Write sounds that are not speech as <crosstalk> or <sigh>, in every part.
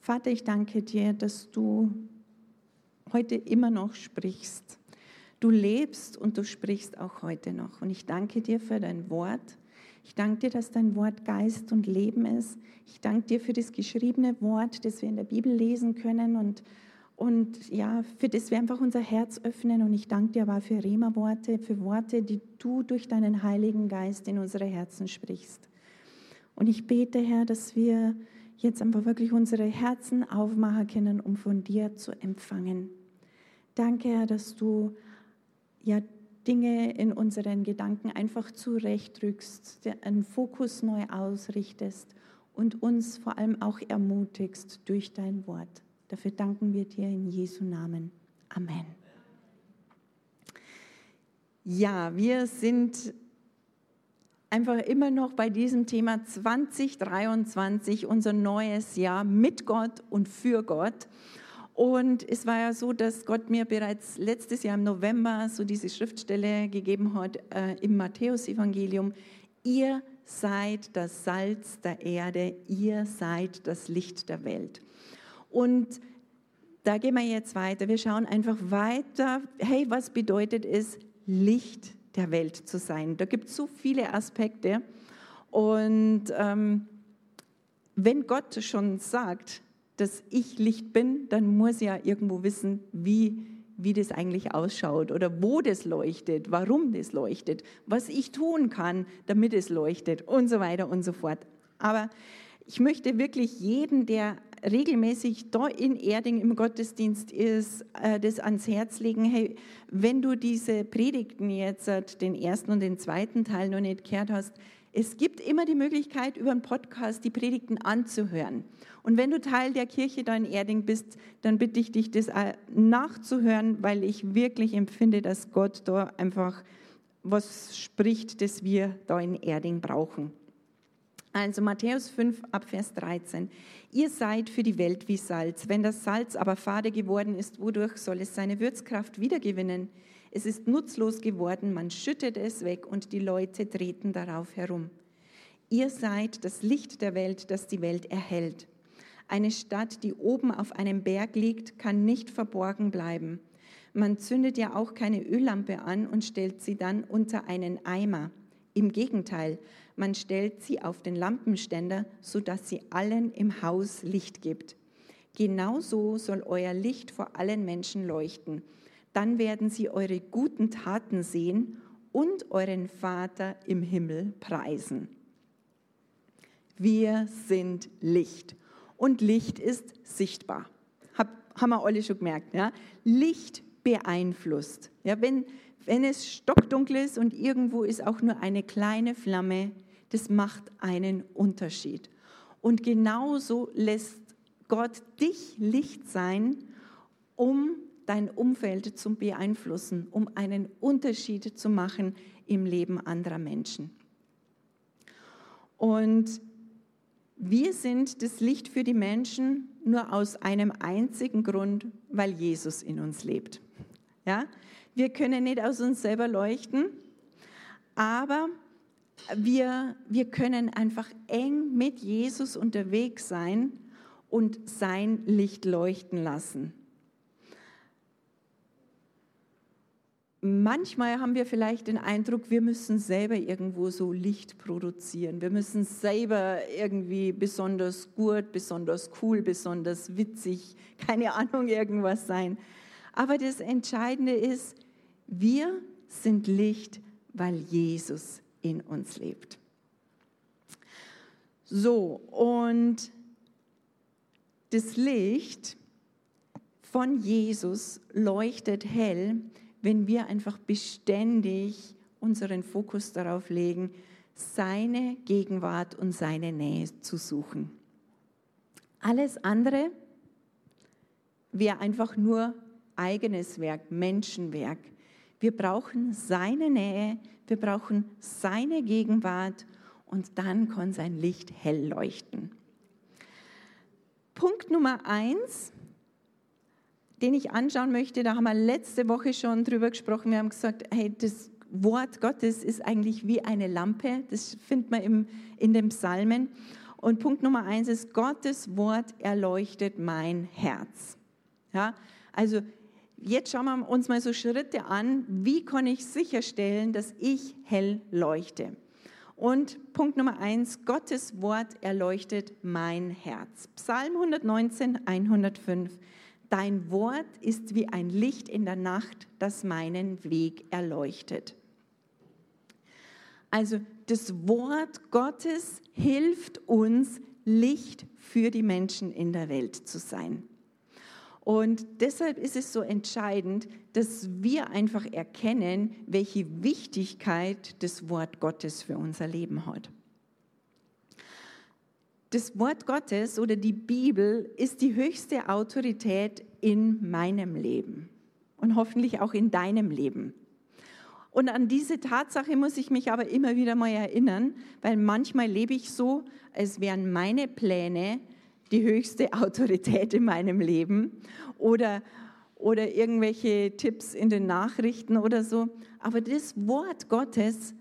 Vater, ich danke dir, dass du heute immer noch sprichst. Du lebst und du sprichst auch heute noch. Und ich danke dir für dein Wort. Ich danke dir, dass dein Wort Geist und Leben ist. Ich danke dir für das geschriebene Wort, das wir in der Bibel lesen können und, und ja, für das wir einfach unser Herz öffnen. Und ich danke dir aber für Rema-Worte, für Worte, die du durch deinen Heiligen Geist in unsere Herzen sprichst. Und ich bete, Herr, dass wir jetzt einfach wirklich unsere Herzen aufmachen können, um von dir zu empfangen. Danke, Herr, dass du ja Dinge in unseren Gedanken einfach zurechtrückst, einen Fokus neu ausrichtest und uns vor allem auch ermutigst durch dein Wort. Dafür danken wir dir in Jesu Namen. Amen. Ja, wir sind einfach immer noch bei diesem Thema 2023, unser neues Jahr mit Gott und für Gott. Und es war ja so, dass Gott mir bereits letztes Jahr im November so diese Schriftstelle gegeben hat äh, im Matthäusevangelium. Ihr seid das Salz der Erde, ihr seid das Licht der Welt. Und da gehen wir jetzt weiter. Wir schauen einfach weiter. Hey, was bedeutet es, Licht der Welt zu sein. Da gibt es so viele Aspekte. Und ähm, wenn Gott schon sagt, dass ich Licht bin, dann muss ja irgendwo wissen, wie, wie das eigentlich ausschaut oder wo das leuchtet, warum das leuchtet, was ich tun kann, damit es leuchtet und so weiter und so fort. Aber ich möchte wirklich jeden, der regelmäßig da in Erding im Gottesdienst ist, äh, das ans Herz legen, hey, wenn du diese Predigten jetzt, äh, den ersten und den zweiten Teil noch nicht gehört hast, es gibt immer die Möglichkeit, über einen Podcast die Predigten anzuhören. Und wenn du Teil der Kirche da in Erding bist, dann bitte ich dich, das nachzuhören, weil ich wirklich empfinde, dass Gott da einfach was spricht, das wir da in Erding brauchen. Also Matthäus 5 ab Vers 13. Ihr seid für die Welt wie Salz. Wenn das Salz aber fade geworden ist, wodurch soll es seine Würzkraft wiedergewinnen? Es ist nutzlos geworden, man schüttet es weg und die Leute treten darauf herum. Ihr seid das Licht der Welt, das die Welt erhält. Eine Stadt, die oben auf einem Berg liegt, kann nicht verborgen bleiben. Man zündet ja auch keine Öllampe an und stellt sie dann unter einen Eimer. Im Gegenteil, man stellt sie auf den Lampenständer, sodass sie allen im Haus Licht gibt. Genauso soll euer Licht vor allen Menschen leuchten. Dann werden sie eure guten Taten sehen und euren Vater im Himmel preisen. Wir sind Licht und Licht ist sichtbar. Hab, haben wir alle schon gemerkt. Ja? Licht beeinflusst. Ja, wenn, wenn es stockdunkel ist und irgendwo ist auch nur eine kleine Flamme, das macht einen Unterschied. Und genauso lässt Gott dich Licht sein, um dein Umfeld zu beeinflussen, um einen Unterschied zu machen im Leben anderer Menschen. Und wir sind das Licht für die Menschen nur aus einem einzigen Grund, weil Jesus in uns lebt. Ja? Wir können nicht aus uns selber leuchten, aber wir, wir können einfach eng mit Jesus unterwegs sein und sein Licht leuchten lassen. Manchmal haben wir vielleicht den Eindruck, wir müssen selber irgendwo so Licht produzieren. Wir müssen selber irgendwie besonders gut, besonders cool, besonders witzig, keine Ahnung, irgendwas sein. Aber das Entscheidende ist, wir sind Licht, weil Jesus in uns lebt. So, und das Licht von Jesus leuchtet hell, wenn wir einfach beständig unseren Fokus darauf legen, seine Gegenwart und seine Nähe zu suchen. Alles andere wäre einfach nur eigenes Werk, Menschenwerk. Wir brauchen seine Nähe, wir brauchen seine Gegenwart und dann kann sein Licht hell leuchten. Punkt Nummer eins, den ich anschauen möchte, da haben wir letzte Woche schon drüber gesprochen. Wir haben gesagt, hey, das Wort Gottes ist eigentlich wie eine Lampe. Das findet man im, in den Psalmen. Und Punkt Nummer eins ist, Gottes Wort erleuchtet mein Herz. Ja, also jetzt schauen wir uns mal so Schritte an, wie kann ich sicherstellen, dass ich hell leuchte. Und Punkt Nummer eins, Gottes Wort erleuchtet mein Herz. Psalm 119, 105. Dein Wort ist wie ein Licht in der Nacht, das meinen Weg erleuchtet. Also das Wort Gottes hilft uns, Licht für die Menschen in der Welt zu sein. Und deshalb ist es so entscheidend, dass wir einfach erkennen, welche Wichtigkeit das Wort Gottes für unser Leben hat. Das Wort Gottes oder die Bibel ist die höchste Autorität in meinem Leben und hoffentlich auch in deinem Leben. Und an diese Tatsache muss ich mich aber immer wieder mal erinnern, weil manchmal lebe ich so, als wären meine Pläne die höchste Autorität in meinem Leben oder, oder irgendwelche Tipps in den Nachrichten oder so. Aber das Wort Gottes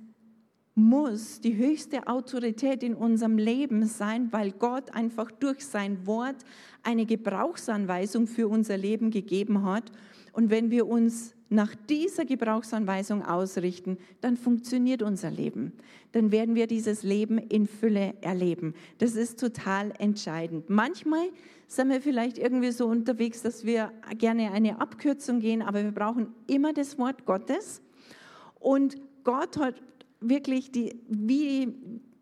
muss die höchste Autorität in unserem Leben sein, weil Gott einfach durch sein Wort eine Gebrauchsanweisung für unser Leben gegeben hat. Und wenn wir uns nach dieser Gebrauchsanweisung ausrichten, dann funktioniert unser Leben. Dann werden wir dieses Leben in Fülle erleben. Das ist total entscheidend. Manchmal sind wir vielleicht irgendwie so unterwegs, dass wir gerne eine Abkürzung gehen, aber wir brauchen immer das Wort Gottes. Und Gott hat wirklich die, wie,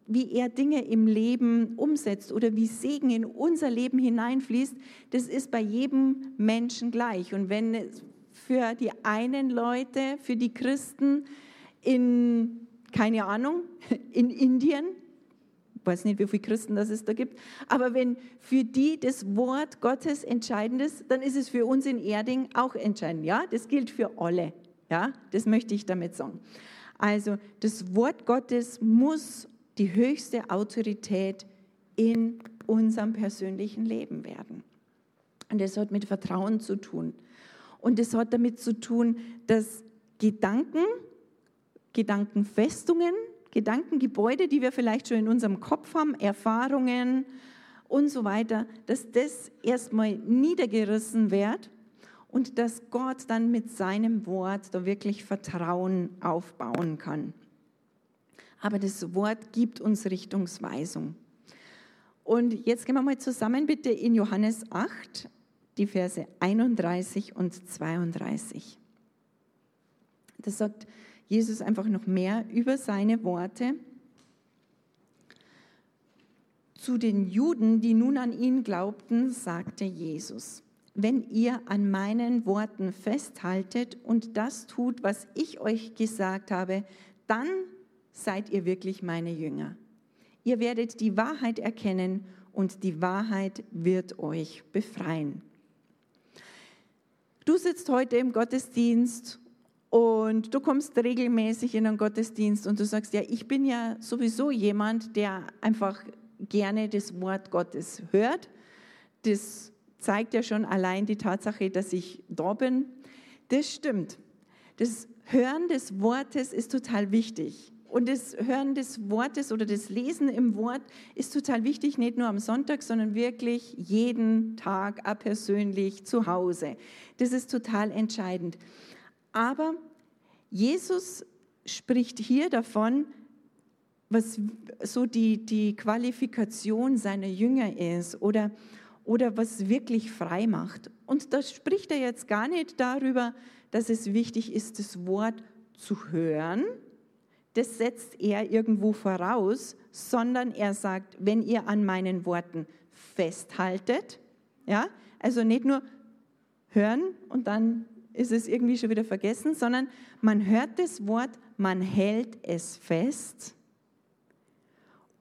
wie er Dinge im Leben umsetzt oder wie Segen in unser Leben hineinfließt, das ist bei jedem Menschen gleich. Und wenn für die einen Leute, für die Christen in, keine Ahnung, <laughs> in Indien, ich weiß nicht, wie viele Christen das es da gibt, aber wenn für die das Wort Gottes entscheidend ist, dann ist es für uns in Erding auch entscheidend. Ja, das gilt für alle. Ja, das möchte ich damit sagen. Also das Wort Gottes muss die höchste Autorität in unserem persönlichen Leben werden. Und das hat mit Vertrauen zu tun. Und es hat damit zu tun, dass Gedanken, Gedankenfestungen, Gedankengebäude, die wir vielleicht schon in unserem Kopf haben, Erfahrungen und so weiter, dass das erstmal niedergerissen wird und dass Gott dann mit seinem Wort da wirklich Vertrauen aufbauen kann. Aber das Wort gibt uns Richtungsweisung. Und jetzt gehen wir mal zusammen bitte in Johannes 8, die Verse 31 und 32. Da sagt Jesus einfach noch mehr über seine Worte. Zu den Juden, die nun an ihn glaubten, sagte Jesus, wenn ihr an meinen Worten festhaltet und das tut, was ich euch gesagt habe, dann seid ihr wirklich meine Jünger. Ihr werdet die Wahrheit erkennen und die Wahrheit wird euch befreien. Du sitzt heute im Gottesdienst und du kommst regelmäßig in einen Gottesdienst und du sagst, ja, ich bin ja sowieso jemand, der einfach gerne das Wort Gottes hört. Das zeigt ja schon allein die Tatsache, dass ich da bin. Das stimmt. Das Hören des Wortes ist total wichtig. Und das Hören des Wortes oder das Lesen im Wort ist total wichtig, nicht nur am Sonntag, sondern wirklich jeden Tag persönlich zu Hause. Das ist total entscheidend. Aber Jesus spricht hier davon, was so die, die Qualifikation seiner Jünger ist oder, oder was wirklich frei macht. Und da spricht er jetzt gar nicht darüber, dass es wichtig ist, das Wort zu hören, das setzt er irgendwo voraus, sondern er sagt, wenn ihr an meinen Worten festhaltet, ja, also nicht nur hören und dann ist es irgendwie schon wieder vergessen, sondern man hört das Wort, man hält es fest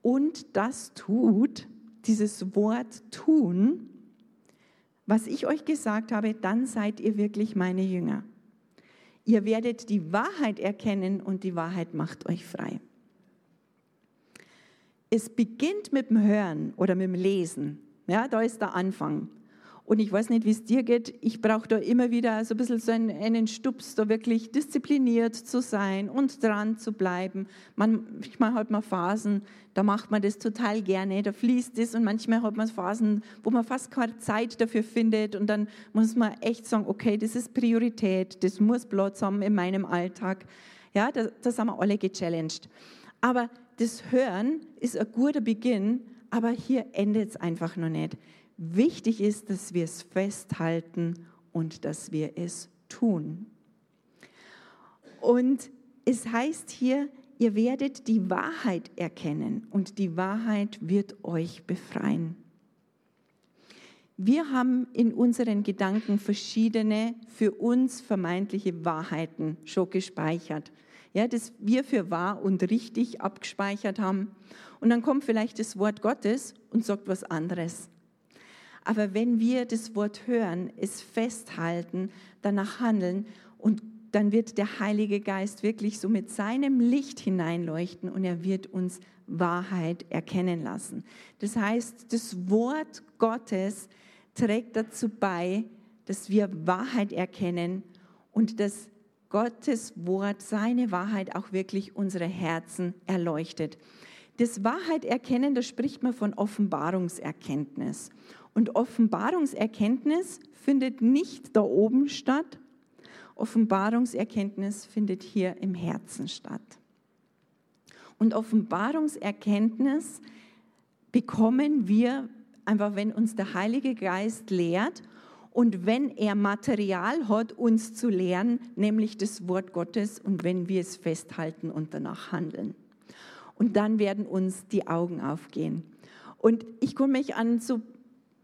und das tut dieses Wort tun, was ich euch gesagt habe, dann seid ihr wirklich meine Jünger. Ihr werdet die Wahrheit erkennen und die Wahrheit macht euch frei. Es beginnt mit dem Hören oder mit dem Lesen. Ja, da ist der Anfang. Und ich weiß nicht, wie es dir geht. Ich brauche da immer wieder so ein bisschen so einen, einen, Stups, da wirklich diszipliniert zu sein und dran zu bleiben. Manchmal hat man Phasen, da macht man das total gerne, da fließt es und manchmal hat man Phasen, wo man fast keine Zeit dafür findet und dann muss man echt sagen, okay, das ist Priorität, das muss Platz haben in meinem Alltag. Ja, da, da sind wir alle gechallenged. Aber das Hören ist ein guter Beginn, aber hier endet es einfach noch nicht. Wichtig ist, dass wir es festhalten und dass wir es tun. Und es heißt hier, ihr werdet die Wahrheit erkennen und die Wahrheit wird euch befreien. Wir haben in unseren Gedanken verschiedene für uns vermeintliche Wahrheiten schon gespeichert. Ja, das wir für wahr und richtig abgespeichert haben. Und dann kommt vielleicht das Wort Gottes und sagt was anderes. Aber wenn wir das Wort hören, es festhalten, danach handeln und dann wird der Heilige Geist wirklich so mit seinem Licht hineinleuchten und er wird uns Wahrheit erkennen lassen. Das heißt, das Wort Gottes trägt dazu bei, dass wir Wahrheit erkennen und dass Gottes Wort, seine Wahrheit auch wirklich unsere Herzen erleuchtet. Das Wahrheit erkennen, da spricht man von Offenbarungserkenntnis. Und Offenbarungserkenntnis findet nicht da oben statt. Offenbarungserkenntnis findet hier im Herzen statt. Und Offenbarungserkenntnis bekommen wir einfach, wenn uns der Heilige Geist lehrt und wenn er Material hat, uns zu lehren, nämlich das Wort Gottes und wenn wir es festhalten und danach handeln. Und dann werden uns die Augen aufgehen. Und ich komme mich an so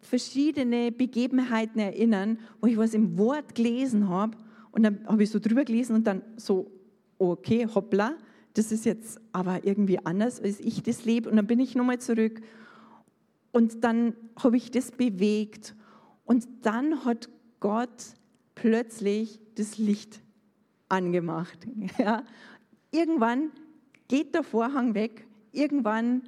verschiedene Begebenheiten erinnern, wo ich was im Wort gelesen habe und dann habe ich so drüber gelesen und dann so, okay, hoppla, das ist jetzt aber irgendwie anders, als ich das lebe. Und dann bin ich nochmal zurück und dann habe ich das bewegt und dann hat Gott plötzlich das Licht angemacht. <laughs> Ja. Irgendwann geht der Vorhang weg, irgendwann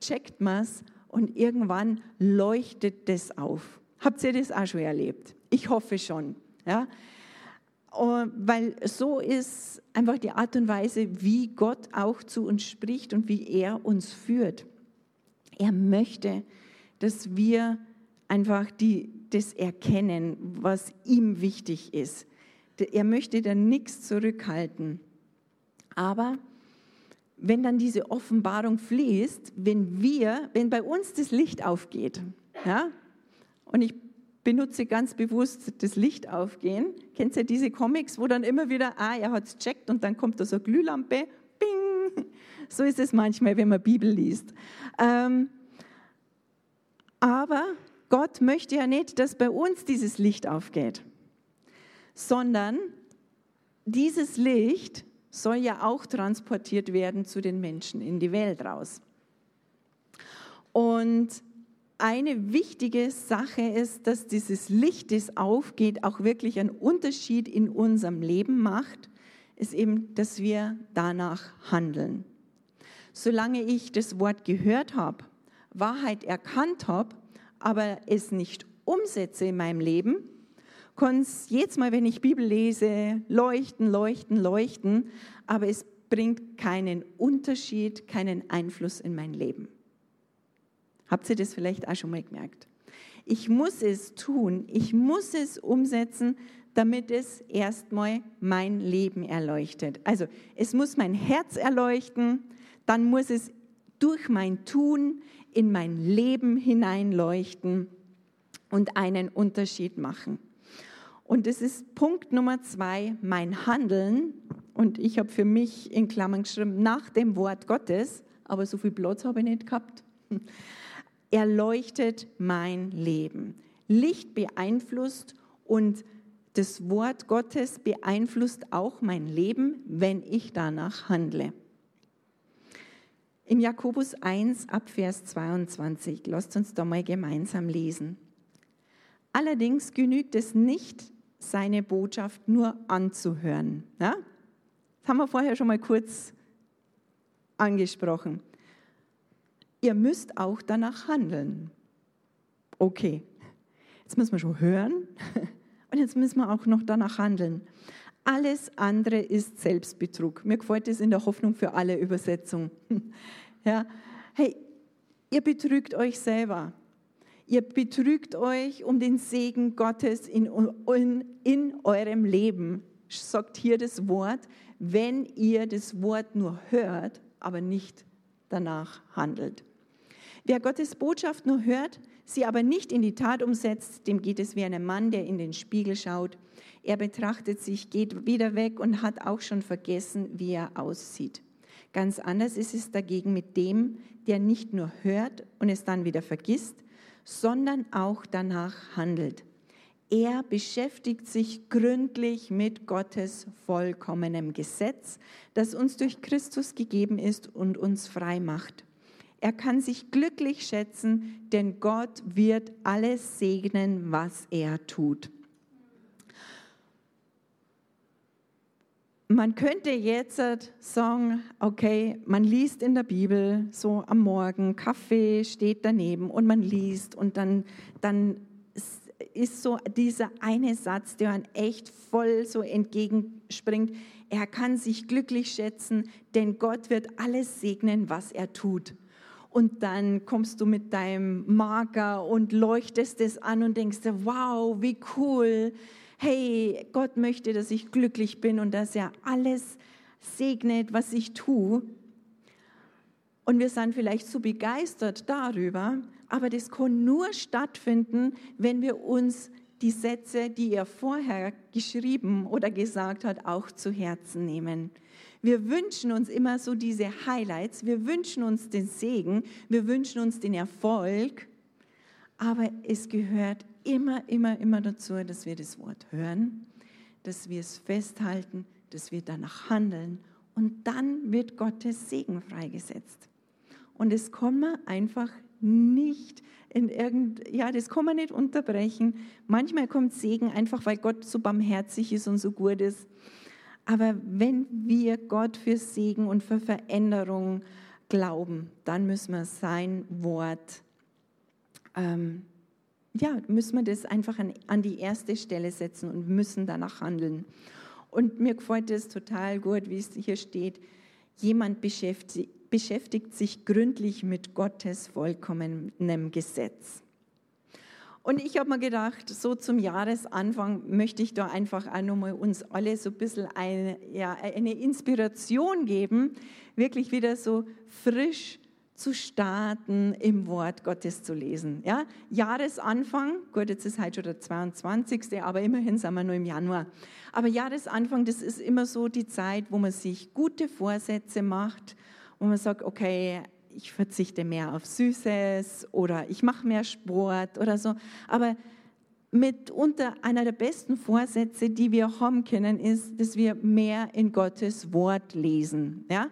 checkt man es und irgendwann leuchtet das auf. Habt ihr das auch schon erlebt? Ich hoffe schon. Ja? Weil so ist einfach die Art und Weise, wie Gott auch zu uns spricht und wie er uns führt. Er möchte, dass wir einfach die, das erkennen, was ihm wichtig ist. Er möchte da nichts zurückhalten. Aber wenn dann diese Offenbarung fließt, wenn wir, wenn bei uns das Licht aufgeht, ja, und ich benutze ganz bewusst das Licht aufgehen. Kennt ihr diese Comics, wo dann immer wieder, ah, er hat es checkt und dann kommt da so eine Glühlampe, bing. So ist es manchmal, wenn man Bibel liest. Ähm, aber Gott möchte ja nicht, dass bei uns dieses Licht aufgeht, sondern dieses Licht soll ja auch transportiert werden zu den Menschen in die Welt raus. Und eine wichtige Sache ist, dass dieses Licht, das aufgeht, auch wirklich einen Unterschied in unserem Leben macht, ist eben, dass wir danach handeln. Solange ich das Wort gehört habe, Wahrheit erkannt habe, aber es nicht umsetze in meinem Leben, kann es jedes Mal, wenn ich Bibel lese, leuchten, leuchten, leuchten, aber es bringt keinen Unterschied, keinen Einfluss in mein Leben. Habt ihr das vielleicht auch schon mal gemerkt? Ich muss es tun, ich muss es umsetzen, damit es erstmal mein Leben erleuchtet. Also es muss mein Herz erleuchten, dann muss es durch mein Tun in mein Leben hineinleuchten und einen Unterschied machen. Und das ist Punkt Nummer zwei, mein Handeln. Und ich habe für mich in Klammern geschrieben, nach dem Wort Gottes, aber so viel Platz habe ich nicht gehabt, <laughs> erleuchtet mein Leben. Licht beeinflusst und das Wort Gottes beeinflusst auch mein Leben, wenn ich danach handle. im Jakobus 1 ab Vers 22. Lasst uns da mal gemeinsam lesen. Allerdings genügt es nicht, seine Botschaft nur anzuhören. Ja? Das haben wir vorher schon mal kurz angesprochen. Ihr müsst auch danach handeln. Okay, jetzt müssen wir schon hören <laughs> und jetzt müssen wir auch noch danach handeln. Alles andere ist Selbstbetrug. Mir gefällt es in der Hoffnung für alle Übersetzung. <laughs> Ja, hey, ihr betrügt euch selber. Ihr betrügt euch um den Segen Gottes in, in, in eurem Leben, sagt hier das Wort, wenn ihr das Wort nur hört, aber nicht danach handelt. Wer Gottes Botschaft nur hört, sie aber nicht in die Tat umsetzt, dem geht es wie einem Mann, der in den Spiegel schaut. Er betrachtet sich, geht wieder weg und hat auch schon vergessen, wie er aussieht. Ganz anders ist es dagegen mit dem, der nicht nur hört und es dann wieder vergisst, sondern auch danach handelt. Er beschäftigt sich gründlich mit Gottes vollkommenem Gesetz, das uns durch Christus gegeben ist und uns frei macht. Er kann sich glücklich schätzen, denn Gott wird alles segnen, was er tut. Man könnte jetzt sagen, okay, man liest in der Bibel so am Morgen, Kaffee steht daneben und man liest und dann, dann ist so dieser eine Satz, der einem echt voll so entgegenspringt. Er kann sich glücklich schätzen, denn Gott wird alles segnen, was er tut. Und dann kommst du mit deinem Marker und leuchtest es an und denkst, wow, wie cool. Hey, Gott möchte, dass ich glücklich bin und dass er alles segnet, was ich tue. Und wir sind vielleicht so begeistert darüber, aber das kann nur stattfinden, wenn wir uns die Sätze, die er vorher geschrieben oder gesagt hat, auch zu Herzen nehmen. Wir wünschen uns immer so diese Highlights, wir wünschen uns den Segen, wir wünschen uns den Erfolg, aber es gehört immer, immer, immer dazu, dass wir das Wort hören, dass wir es festhalten, dass wir danach handeln und dann wird Gottes Segen freigesetzt. Und das kann man einfach nicht in irgend, ja, das kann man nicht unterbrechen. Manchmal kommt Segen einfach, weil Gott so barmherzig ist und so gut ist. Aber wenn wir Gott für Segen und für Veränderung glauben, dann müssen wir sein Wort, ähm, ja, müssen wir das einfach an, an die erste Stelle setzen und müssen danach handeln. Und mir gefällt es total gut, wie es hier steht. Jemand beschäftigt, beschäftigt sich gründlich mit Gottes vollkommenem Gesetz. Und ich habe mir gedacht, so zum Jahresanfang möchte ich da einfach auch nochmal uns alle so ein bisschen eine, ja, eine Inspiration geben, wirklich wieder so frisch zu starten, im Wort Gottes zu lesen. Ja? Jahresanfang, gut, jetzt ist heute schon der 22., aber immerhin sind wir nur im Januar. Aber Jahresanfang, das ist immer so die Zeit, wo man sich gute Vorsätze macht, wo man sagt, okay, ich verzichte mehr auf Süßes oder ich mache mehr Sport oder so. Aber mitunter einer der besten Vorsätze, die wir haben können, ist, dass wir mehr in Gottes Wort lesen. Ja?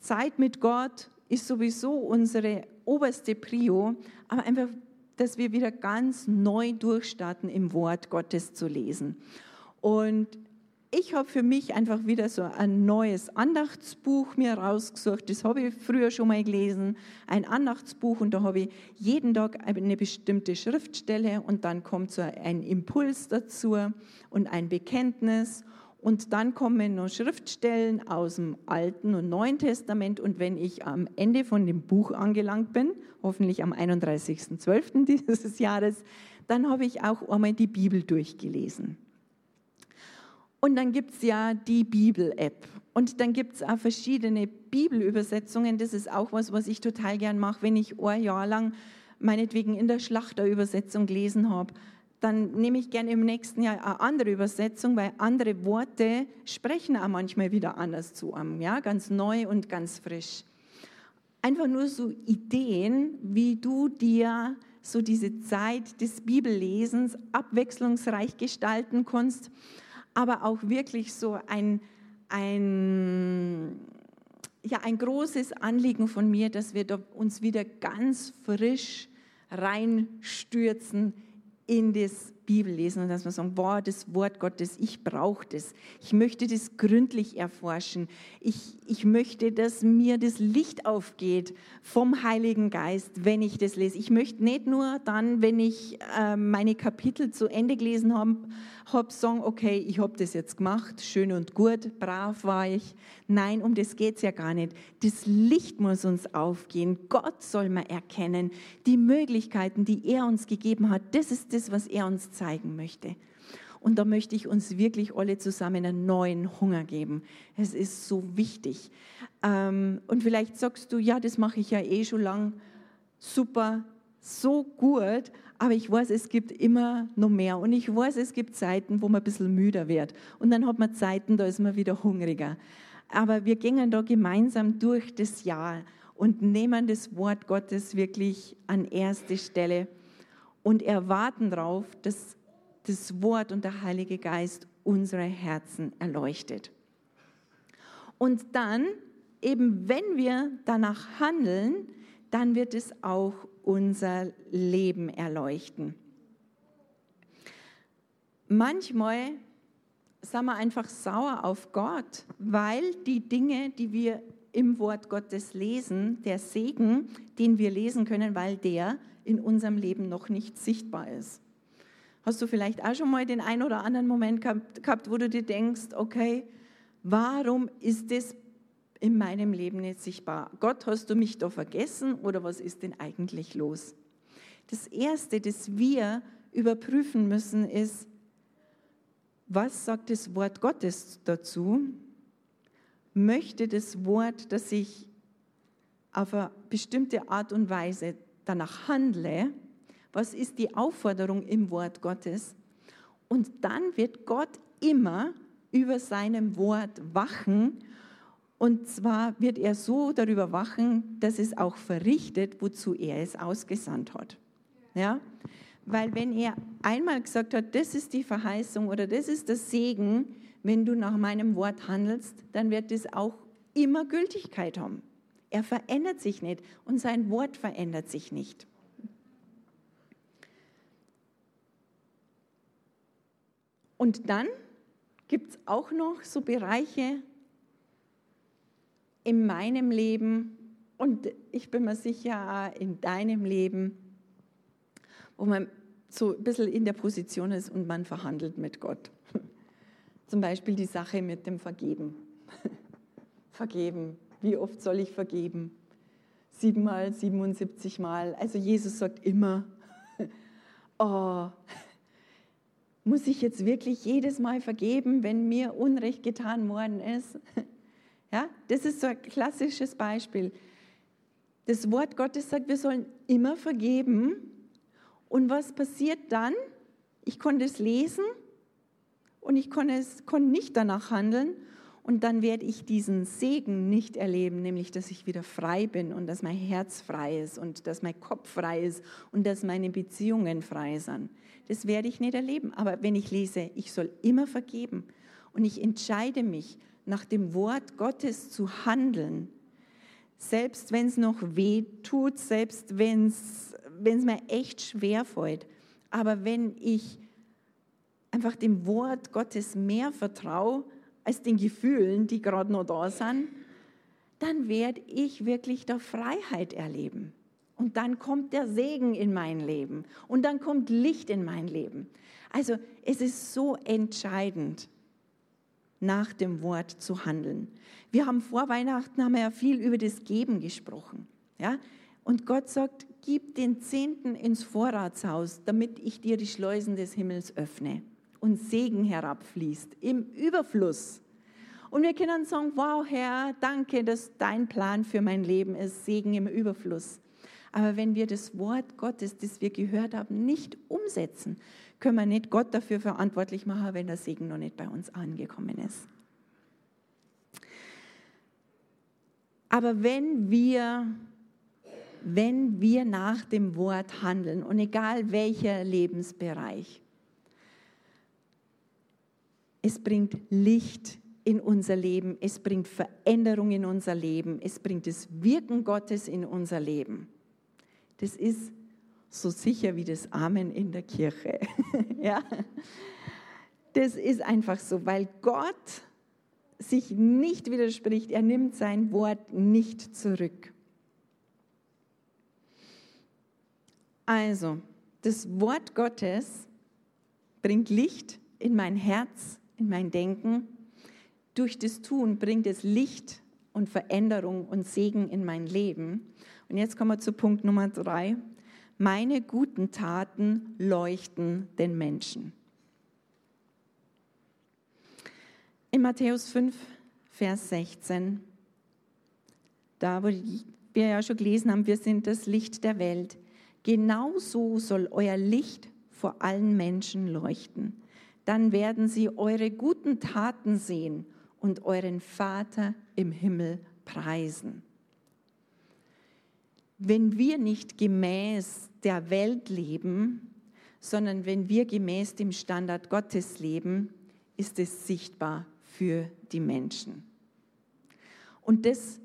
Zeit mit Gott ist sowieso unsere oberste Prio, aber einfach, dass wir wieder ganz neu durchstarten, im Wort Gottes zu lesen. Und ich habe für mich einfach wieder so ein neues Andachtsbuch mir rausgesucht. Das habe ich früher schon mal gelesen, ein Andachtsbuch und da habe ich jeden Tag eine bestimmte Schriftstelle und dann kommt so ein Impuls dazu und ein Bekenntnis und dann kommen noch Schriftstellen aus dem Alten und Neuen Testament. Und wenn ich am Ende von dem Buch angelangt bin, hoffentlich am 31.12. <laughs> dieses Jahres, dann habe ich auch einmal die Bibel durchgelesen. Und dann gibt es ja die Bibel-App. Und dann gibt es auch verschiedene Bibelübersetzungen. Das ist auch was, was ich total gern mache, wenn ich ein Jahr lang meinetwegen in der Schlachterübersetzung gelesen habe dann nehme ich gerne im nächsten Jahr eine andere Übersetzung, weil andere Worte sprechen auch manchmal wieder anders zu einem, ja, ganz neu und ganz frisch. Einfach nur so Ideen, wie du dir so diese Zeit des Bibellesens abwechslungsreich gestalten kannst, aber auch wirklich so ein, ein ja ein großes Anliegen von mir, dass wir uns wieder ganz frisch reinstürzen in das Bibellesen und dass wir sagen, boah, das Wort Gottes, ich brauche das. Ich möchte das gründlich erforschen. Ich, ich möchte, dass mir das Licht aufgeht vom Heiligen Geist, wenn ich das lese. Ich möchte nicht nur dann, wenn ich äh, meine Kapitel zu Ende gelesen habe, hab sagen, okay, ich habe das jetzt gemacht, schön und gut, brav war ich. Nein, um das geht es ja gar nicht. Das Licht muss uns aufgehen. Gott soll man erkennen. Die Möglichkeiten, die er uns gegeben hat, das ist das, was er uns zeigen möchte. Und da möchte ich uns wirklich alle zusammen einen neuen Hunger geben. Es ist so wichtig. Ähm, und vielleicht sagst du, ja, das mache ich ja eh schon lang. Super, so gut, aber ich weiß, es gibt immer noch mehr. Und ich weiß, es gibt Zeiten, wo man ein bisschen müder wird. Und dann hat man Zeiten, da ist man wieder hungriger. Aber wir gehen da gemeinsam durch das Jahr und nehmen das Wort Gottes wirklich an erste Stelle und erwarten darauf, dass das Wort und der Heilige Geist unsere Herzen erleuchtet. Und dann, eben wenn wir danach handeln, dann wird es auch unser Leben erleuchten. Manchmal sind wir einfach sauer auf Gott, weil die Dinge, die wir im Wort Gottes lesen, der Segen, den wir lesen können, weil der in unserem Leben noch nicht sichtbar ist. Hast du vielleicht auch schon mal den einen oder anderen Moment gehabt, wo du dir denkst, okay, warum ist das in meinem Leben nicht sichtbar. Gott, hast du mich da vergessen oder was ist denn eigentlich los? Das Erste, das wir überprüfen müssen, ist, was sagt das Wort Gottes dazu? Möchte das Wort, dass ich auf eine bestimmte Art und Weise danach handle? Was ist die Aufforderung im Wort Gottes? Und dann wird Gott immer über seinem Wort wachen und zwar wird er so darüber wachen, dass es auch verrichtet, wozu er es ausgesandt hat. Ja? Weil wenn er einmal gesagt hat, das ist die Verheißung oder das ist das Segen, wenn du nach meinem Wort handelst, dann wird es auch immer Gültigkeit haben. Er verändert sich nicht und sein Wort verändert sich nicht. Und dann gibt es auch noch so Bereiche, in meinem Leben und ich bin mir sicher in deinem Leben, wo man so ein bisschen in der Position ist und man verhandelt mit Gott. <laughs> Zum Beispiel die Sache mit dem Vergeben. <laughs> Vergeben. Wie oft soll ich vergeben? Siebenmal, 77 Mal. Also Jesus sagt immer, <laughs> oh, muss ich jetzt wirklich jedes Mal vergeben, wenn mir Unrecht getan worden ist? Ja, das ist so ein klassisches Beispiel. Das Wort Gottes sagt, wir sollen immer vergeben. Und was passiert dann? Ich konnte es lesen und ich konnte, es, konnte nicht danach handeln. Und dann werde ich diesen Segen nicht erleben, nämlich dass ich wieder frei bin und dass mein Herz frei ist und dass mein Kopf frei ist und dass meine Beziehungen frei sind. Das werde ich nicht erleben. Aber wenn ich lese, ich soll immer vergeben und ich entscheide mich, nach dem Wort Gottes zu handeln, selbst wenn es noch weh tut, selbst wenn es mir echt schwer fällt. Aber wenn ich einfach dem Wort Gottes mehr vertraue als den Gefühlen, die gerade noch da sind, dann werde ich wirklich da Freiheit erleben. Und dann kommt der Segen in mein Leben. Und dann kommt Licht in mein Leben. Also es ist so entscheidend, nach dem Wort zu handeln. Wir haben vor Weihnachten haben wir ja viel über das Geben gesprochen. Ja? Und Gott sagt, gib den Zehnten ins Vorratshaus, damit ich dir die Schleusen des Himmels öffne und Segen herabfließt im Überfluss. Und wir können sagen, wow Herr, danke, dass dein Plan für mein Leben ist, Segen im Überfluss. Aber wenn wir das Wort Gottes, das wir gehört haben, nicht umsetzen, können wir nicht Gott dafür verantwortlich machen, wenn der Segen noch nicht bei uns angekommen ist. Aber wenn wir, wenn wir nach dem Wort handeln und egal welcher Lebensbereich, es bringt Licht in unser Leben, es bringt Veränderung in unser Leben, es bringt das Wirken Gottes in unser Leben. Das ist so sicher wie das Amen in der Kirche. <laughs> ja? Das ist einfach so, weil Gott sich nicht widerspricht, er nimmt sein Wort nicht zurück. Also, das Wort Gottes bringt Licht in mein Herz, in mein Denken. Durch das Tun bringt es Licht und Veränderung und Segen in mein Leben. Und jetzt kommen wir zu Punkt Nummer drei. Meine guten Taten leuchten den Menschen. In Matthäus 5, Vers 16, da wo wir ja schon gelesen haben, wir sind das Licht der Welt. Genauso soll euer Licht vor allen Menschen leuchten. Dann werden sie eure guten Taten sehen und euren Vater im Himmel preisen. Wenn wir nicht gemäß der Welt leben, sondern wenn wir gemäß dem Standard Gottes leben, ist es sichtbar für die Menschen. Und das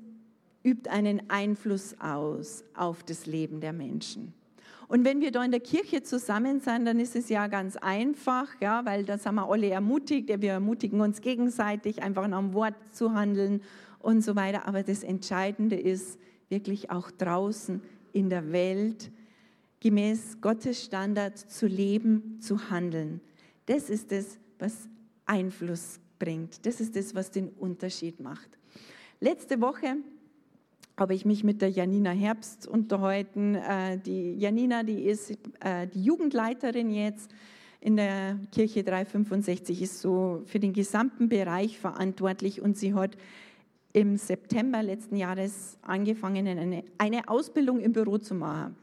übt einen Einfluss aus auf das Leben der Menschen. Und wenn wir da in der Kirche zusammen sind, dann ist es ja ganz einfach, ja, weil da sind wir alle ermutigt, wir ermutigen uns gegenseitig, einfach nach dem Wort zu handeln und so weiter. Aber das Entscheidende ist wirklich auch draußen in der Welt gemäß Gottes Standard zu leben, zu handeln. Das ist es, was Einfluss bringt. Das ist das, was den Unterschied macht. Letzte Woche habe ich mich mit der Janina Herbst unterhalten. Äh, die Janina, die ist äh, die Jugendleiterin jetzt in der Kirche 365, ist so für den gesamten Bereich verantwortlich und sie hat im September letzten Jahres angefangen, eine, eine Ausbildung im Büro zu machen.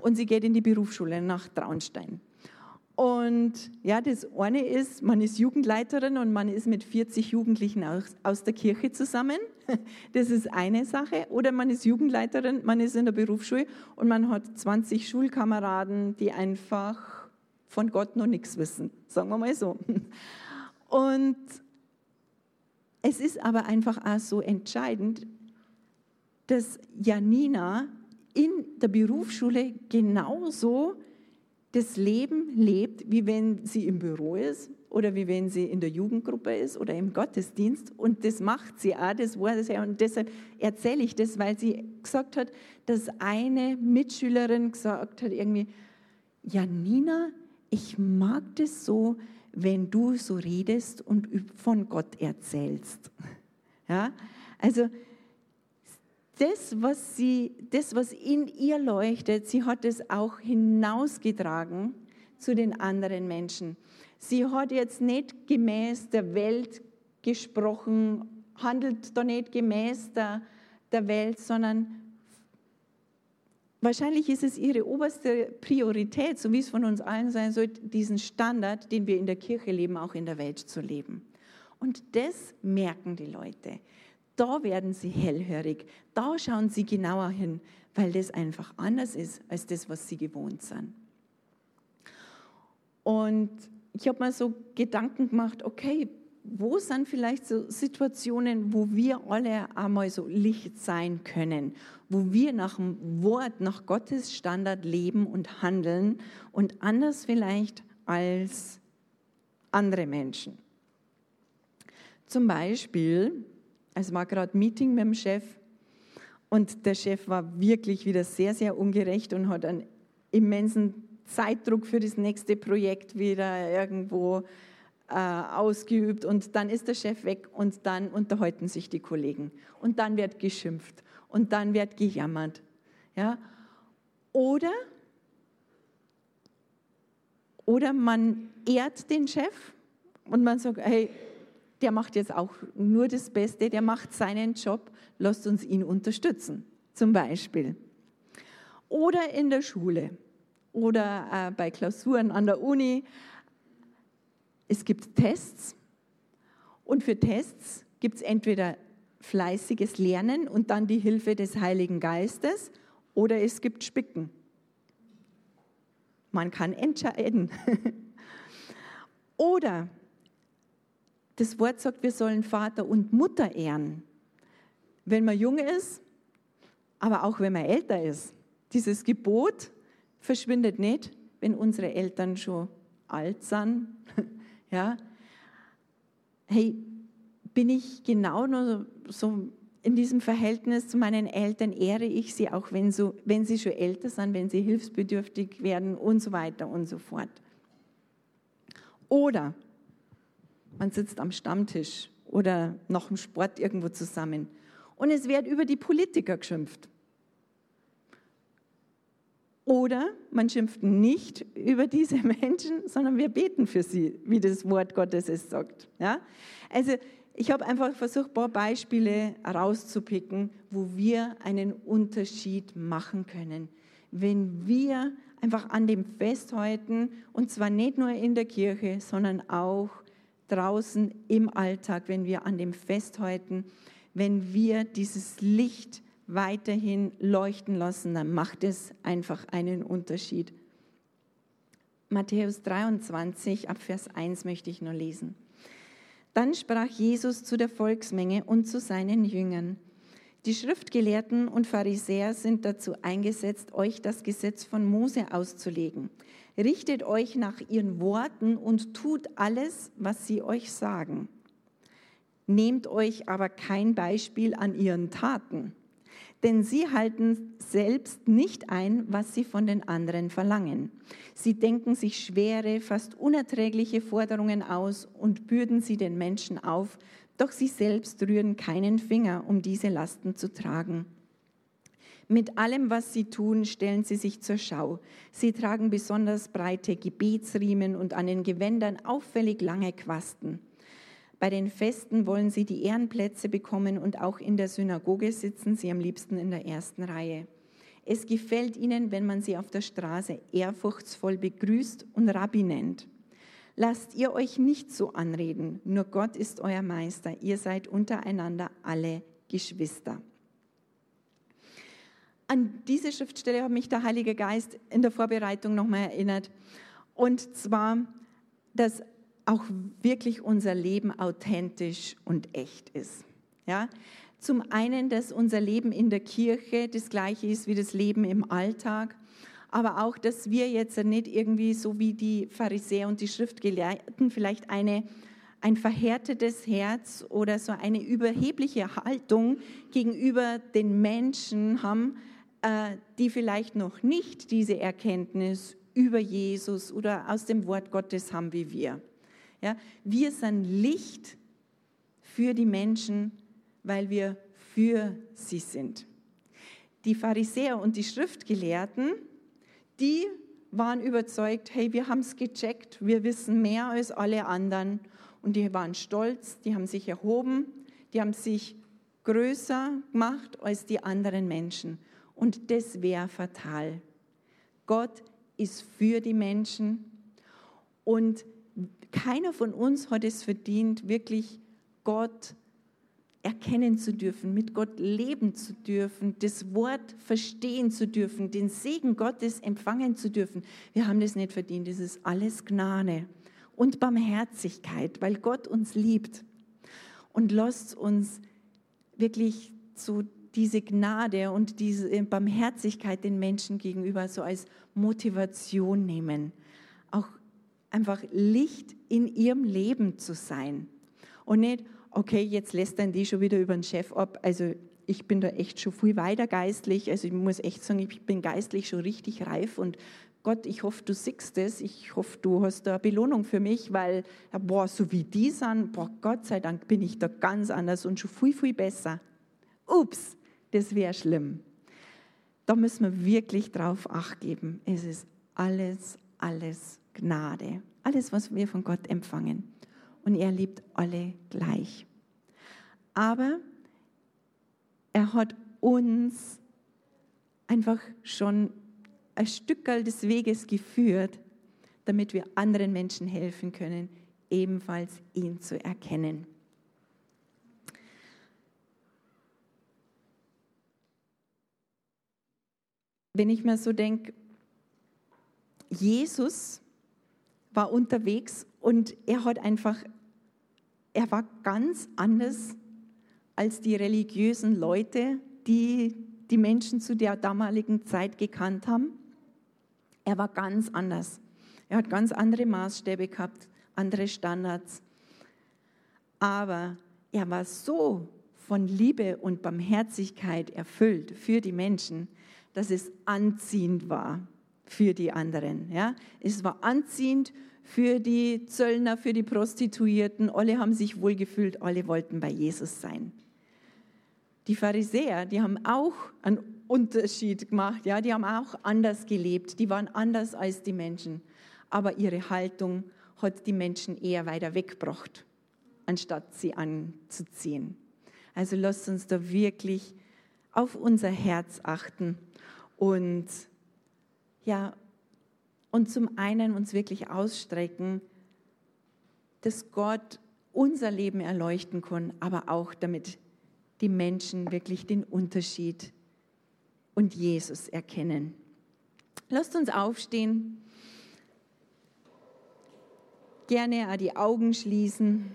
Und sie geht in die Berufsschule nach Traunstein. Und ja, das eine ist, man ist Jugendleiterin und man ist mit 40 Jugendlichen aus, aus der Kirche zusammen. <laughs> Das ist eine Sache. Oder man ist Jugendleiterin, man ist in der Berufsschule und man hat 20 Schulkameraden, die einfach von Gott noch nichts wissen. Sagen wir mal so. <laughs> Und es ist aber einfach auch so entscheidend, dass Janina in der Berufsschule genauso das Leben lebt, wie wenn sie im Büro ist oder wie wenn sie in der Jugendgruppe ist oder im Gottesdienst. Und das macht sie auch, das war das ja. Und deshalb erzähle ich das, weil sie gesagt hat, dass eine Mitschülerin gesagt hat, irgendwie, ja, Nina, ich mag das so, wenn du so redest und von Gott erzählst. <laughs> Ja, also das, was sie, das, was in ihr leuchtet, sie hat es auch hinausgetragen zu den anderen Menschen. Sie hat jetzt nicht gemäß der Welt gesprochen, handelt da nicht gemäß der, der Welt, sondern wahrscheinlich ist es ihre oberste Priorität, so wie es von uns allen sein soll, diesen Standard, den wir in der Kirche leben, auch in der Welt zu leben. Und das merken die Leute. Da werden sie hellhörig, da schauen sie genauer hin, weil das einfach anders ist als das, was sie gewohnt sind. Und ich habe mir so Gedanken gemacht, okay, wo sind vielleicht so Situationen, wo wir alle einmal so Licht sein können, wo wir nach dem Wort, nach Gottes Standard leben und handeln und anders vielleicht als andere Menschen. Zum Beispiel, es war gerade Meeting mit dem Chef und der Chef war wirklich wieder sehr, sehr ungerecht und hat einen immensen Zeitdruck für das nächste Projekt wieder irgendwo ausgeübt und dann ist der Chef weg und dann unterhalten sich die Kollegen und dann wird geschimpft und dann wird gejammert. Ja? Oder, oder man ehrt den Chef und man sagt, hey, der macht jetzt auch nur das Beste, der macht seinen Job, lasst uns ihn unterstützen, zum Beispiel. Oder in der Schule oder äh, bei Klausuren an der Uni. Es gibt Tests und für Tests gibt es entweder fleißiges Lernen und dann die Hilfe des Heiligen Geistes oder es gibt Spicken. Man kann entscheiden. <laughs> oder Das Wort sagt, wir sollen Vater und Mutter ehren. Wenn man jung ist, aber auch wenn man älter ist. Dieses Gebot verschwindet nicht, wenn unsere Eltern schon alt sind. <laughs> ja. Hey, bin ich genau nur so in diesem Verhältnis zu meinen Eltern, ehre ich sie, auch wenn, so, wenn sie schon älter sind, wenn sie hilfsbedürftig werden und so weiter und so fort. Oder man sitzt am Stammtisch oder noch im Sport irgendwo zusammen und es wird über die Politiker geschimpft. Oder man schimpft nicht über diese <laughs> Menschen, sondern wir beten für sie, wie das Wort Gottes es sagt. Ja? Also ich habe einfach versucht, ein paar Beispiele rauszupicken, wo wir einen Unterschied machen können. Wenn wir einfach an dem festhalten, und zwar nicht nur in der Kirche, sondern auch draußen im Alltag, wenn wir an dem festhalten, wenn wir dieses Licht weiterhin leuchten lassen, dann macht es einfach einen Unterschied. Matthäus 23 ab Vers 1 möchte ich nur lesen. Dann sprach Jesus zu der Volksmenge und zu seinen Jüngern. Die Schriftgelehrten und Pharisäer sind dazu eingesetzt, euch das Gesetz von Mose auszulegen. Richtet euch nach ihren Worten und tut alles, was sie euch sagen. Nehmt euch aber kein Beispiel an ihren Taten denn sie halten selbst nicht ein, was sie von den anderen verlangen. Sie denken sich schwere, fast unerträgliche Forderungen aus und bürden sie den Menschen auf, doch sie selbst rühren keinen Finger, um diese Lasten zu tragen. Mit allem, was sie tun, stellen sie sich zur Schau. Sie tragen besonders breite Gebetsriemen und an den Gewändern auffällig lange Quasten. Bei den Festen wollen sie die Ehrenplätze bekommen und auch in der Synagoge sitzen sie am liebsten in der ersten Reihe. Es gefällt ihnen, wenn man sie auf der Straße ehrfurchtsvoll begrüßt und Rabbi nennt. Lasst ihr euch nicht so anreden, nur Gott ist euer Meister, ihr seid untereinander alle Geschwister. An diese Schriftstelle hat mich der Heilige Geist in der Vorbereitung nochmal erinnert. Und zwar, dass auch wirklich unser Leben authentisch und echt ist. Ja? Zum einen, dass unser Leben in der Kirche das gleiche ist wie das Leben im Alltag, aber auch, dass wir jetzt nicht irgendwie so wie die Pharisäer und die Schriftgelehrten vielleicht eine, ein verhärtetes Herz oder so eine überhebliche Haltung gegenüber den Menschen haben, äh, die vielleicht noch nicht diese Erkenntnis über Jesus oder aus dem Wort Gottes haben wie wir. Ja, wir sind Licht für die Menschen, weil wir für sie sind. Die Pharisäer und die Schriftgelehrten, die waren überzeugt, hey, wir haben es gecheckt, wir wissen mehr als alle anderen. Und die waren stolz, die haben sich erhoben, die haben sich größer gemacht als die anderen Menschen. Und das wäre fatal. Gott ist für die Menschen und keiner von uns hat es verdient, wirklich Gott erkennen zu dürfen, mit Gott leben zu dürfen, das Wort verstehen zu dürfen, den Segen Gottes empfangen zu dürfen. Wir haben das nicht verdient, das ist alles Gnade und Barmherzigkeit, weil Gott uns liebt. Und lasst uns wirklich so diese Gnade und diese Barmherzigkeit den Menschen gegenüber so als Motivation nehmen, einfach Licht in ihrem Leben zu sein. Und nicht, okay, jetzt lässt dann die schon wieder über den Chef ab. Also ich bin da echt schon viel weiter geistlich. Also ich muss echt sagen, ich bin geistlich schon richtig reif und Gott, ich hoffe, du siehst es. Ich hoffe, du hast da eine Belohnung für mich, weil, boah, so wie die sind, boah, Gott sei Dank bin ich da ganz anders und schon viel, viel besser. Ups, das wäre schlimm. Da müssen wir wirklich drauf acht geben. Es ist alles, alles Gnade. Alles, was wir von Gott empfangen. Und er liebt alle gleich. Aber er hat uns einfach schon ein Stückel des Weges geführt, damit wir anderen Menschen helfen können, ebenfalls ihn zu erkennen. Wenn ich mir so denke, Jesus war unterwegs und er hat einfach er war ganz anders als die religiösen Leute, die die Menschen zu der damaligen Zeit gekannt haben. Er war ganz anders. Er hat ganz andere Maßstäbe gehabt, andere Standards. Aber er war so von Liebe und Barmherzigkeit erfüllt für die Menschen, dass es anziehend war für die anderen. Ja? Es war anziehend für die Zöllner, für die Prostituierten. Alle haben sich wohlgefühlt, alle wollten bei Jesus sein. Die Pharisäer, die haben auch einen Unterschied gemacht, ja, die haben auch anders gelebt, die waren anders als die Menschen, aber ihre Haltung hat die Menschen eher weiter weggebracht, anstatt sie anzuziehen. Also lasst uns da wirklich auf unser Herz achten und ja, und zum einen uns wirklich ausstrecken, dass Gott unser Leben erleuchten kann, aber auch damit die Menschen wirklich den Unterschied und Jesus erkennen. Lasst uns aufstehen, gerne die Augen schließen.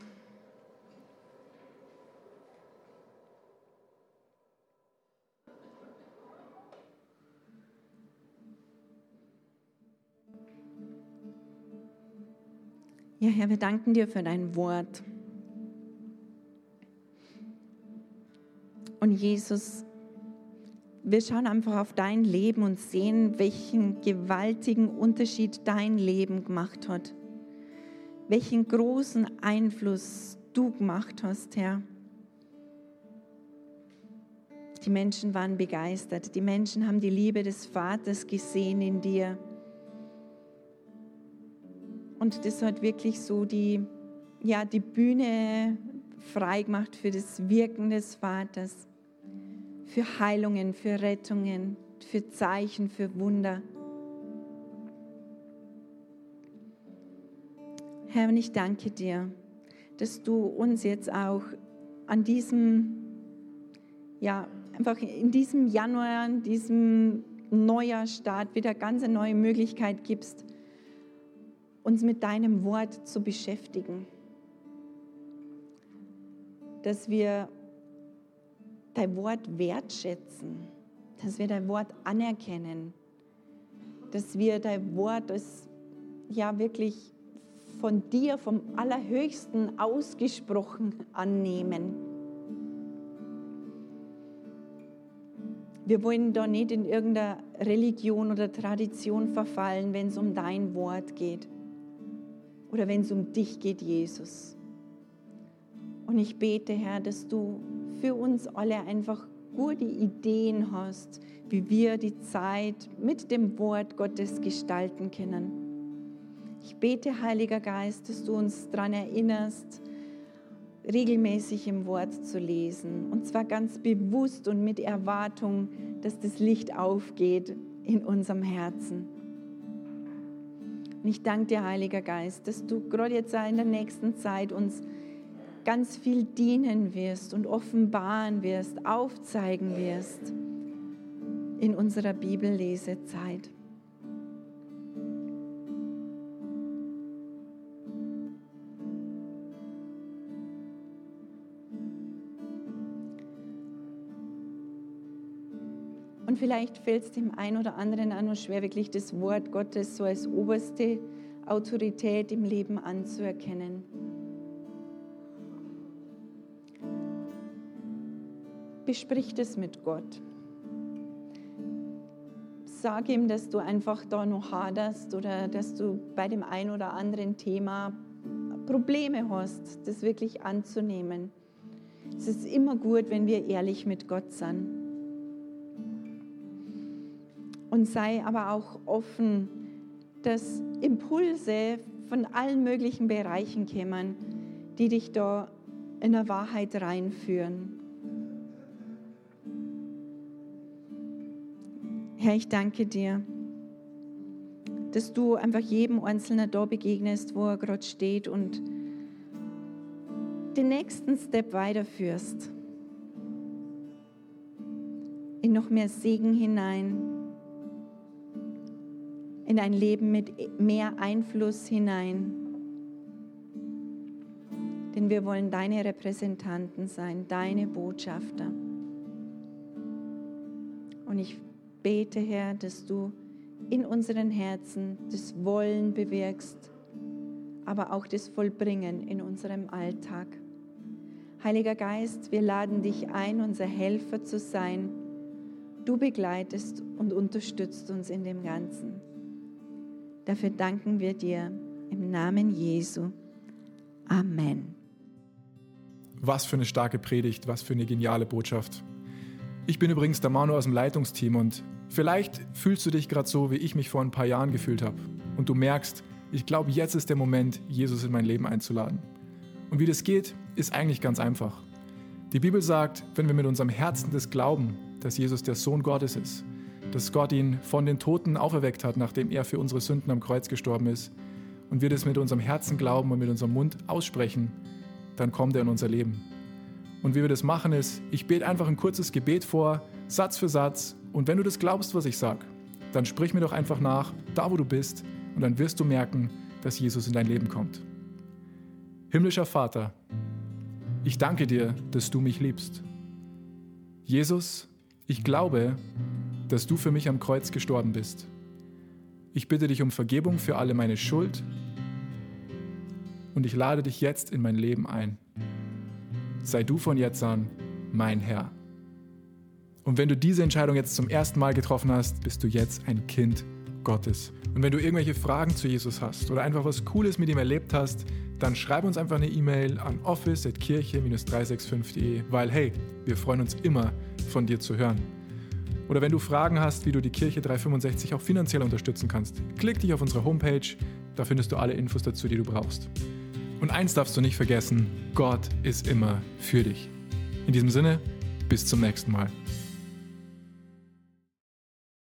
Ja, Herr, wir danken dir für dein Wort. Und Jesus, wir schauen einfach auf dein Leben und sehen, welchen gewaltigen Unterschied dein Leben gemacht hat. Welchen großen Einfluss du gemacht hast, Herr. Die Menschen waren begeistert. Die Menschen haben die Liebe des Vaters gesehen in dir. Und das hat wirklich so die, ja, die Bühne freigemacht für das Wirken des Vaters, für Heilungen, für Rettungen, für Zeichen, für Wunder. Herr, und ich danke dir, dass du uns jetzt auch an diesem, ja, einfach in diesem Januar, in diesem Neujahrstart wieder ganz eine neue Möglichkeit gibst, uns mit deinem Wort zu beschäftigen. Dass wir dein Wort wertschätzen, dass wir dein Wort anerkennen, dass wir dein Wort als ja wirklich von dir, vom Allerhöchsten ausgesprochen annehmen. Wir wollen da nicht in irgendeiner Religion oder Tradition verfallen, wenn es um dein Wort geht oder wenn es um dich geht, Jesus. Und ich bete, Herr, dass du für uns alle einfach gute Ideen hast, wie wir die Zeit mit dem Wort Gottes gestalten können. Ich bete, Heiliger Geist, dass du uns daran erinnerst, regelmäßig im Wort zu lesen. Und zwar ganz bewusst und mit Erwartung, dass das Licht aufgeht in unserem Herzen. Und ich danke dir, Heiliger Geist, dass du gerade jetzt in der nächsten Zeit uns ganz viel dienen wirst und offenbaren wirst, aufzeigen wirst in unserer Bibellesezeit. Vielleicht fällt es dem einen oder anderen auch noch schwer, wirklich das Wort Gottes so als oberste Autorität im Leben anzuerkennen. Besprich das mit Gott. Sag ihm, dass du einfach da noch haderst oder dass du bei dem einen oder anderen Thema Probleme hast, das wirklich anzunehmen. Es ist immer gut, wenn wir ehrlich mit Gott sind und sei aber auch offen, dass Impulse von allen möglichen Bereichen kämen, die dich da in der Wahrheit reinführen. Herr, ich danke dir, dass du einfach jedem Einzelnen da begegnest, wo er gerade steht und den nächsten Step weiterführst. In noch mehr Segen hinein in ein Leben mit mehr Einfluss hinein. denn wir wollen deine Repräsentanten sein, deine Botschafter. Und ich bete, Herr, dass du in unseren Herzen das Wollen bewirkst, aber auch das Vollbringen in unserem Alltag. Heiliger Geist, wir laden dich ein, unser Helfer zu sein. Du begleitest und unterstützt uns in dem Ganzen. Dafür danken wir dir im Namen Jesu. Amen. Was für eine starke Predigt, was für eine geniale Botschaft. Ich bin übrigens der Manu aus dem Leitungsteam und vielleicht fühlst du dich gerade so, wie ich mich vor ein paar Jahren gefühlt habe. Und du merkst, ich glaube, jetzt ist der Moment, Jesus in mein Leben einzuladen. Und wie das geht, ist eigentlich ganz einfach. Die Bibel sagt, wenn wir mit unserem Herzen das glauben, dass Jesus der Sohn Gottes ist, dass Gott ihn von den Toten auferweckt hat, nachdem er für unsere Sünden am Kreuz gestorben ist, und wir das mit unserem Herzen glauben und mit unserem Mund aussprechen, dann kommt er in unser Leben. Und wie wir das machen ist, ich bete einfach ein kurzes Gebet vor, Satz für Satz, und wenn du das glaubst, was ich sage, dann sprich mir doch einfach nach, da wo du bist, und dann wirst du merken, dass Jesus in dein Leben kommt. Himmlischer Vater, ich danke dir, dass du mich liebst. Jesus, ich glaube, dass du für mich am Kreuz gestorben bist. Ich bitte dich um Vergebung für alle meine Schuld und ich lade dich jetzt in mein Leben ein. Sei du von jetzt an mein Herr. Und wenn du diese Entscheidung jetzt zum ersten Mal getroffen hast, bist du jetzt ein Kind Gottes. Und wenn du irgendwelche Fragen zu Jesus hast oder einfach was Cooles mit ihm erlebt hast, dann schreib uns einfach eine E-Mail an office.kirche-365.de, weil hey, wir freuen uns immer, von dir zu hören. Oder wenn du Fragen hast, wie du die Kirche 365 auch finanziell unterstützen kannst, klick dich auf unsere Homepage, da findest du alle Infos dazu, die du brauchst. Und eins darfst du nicht vergessen, Gott ist immer für dich. In diesem Sinne, bis zum nächsten Mal.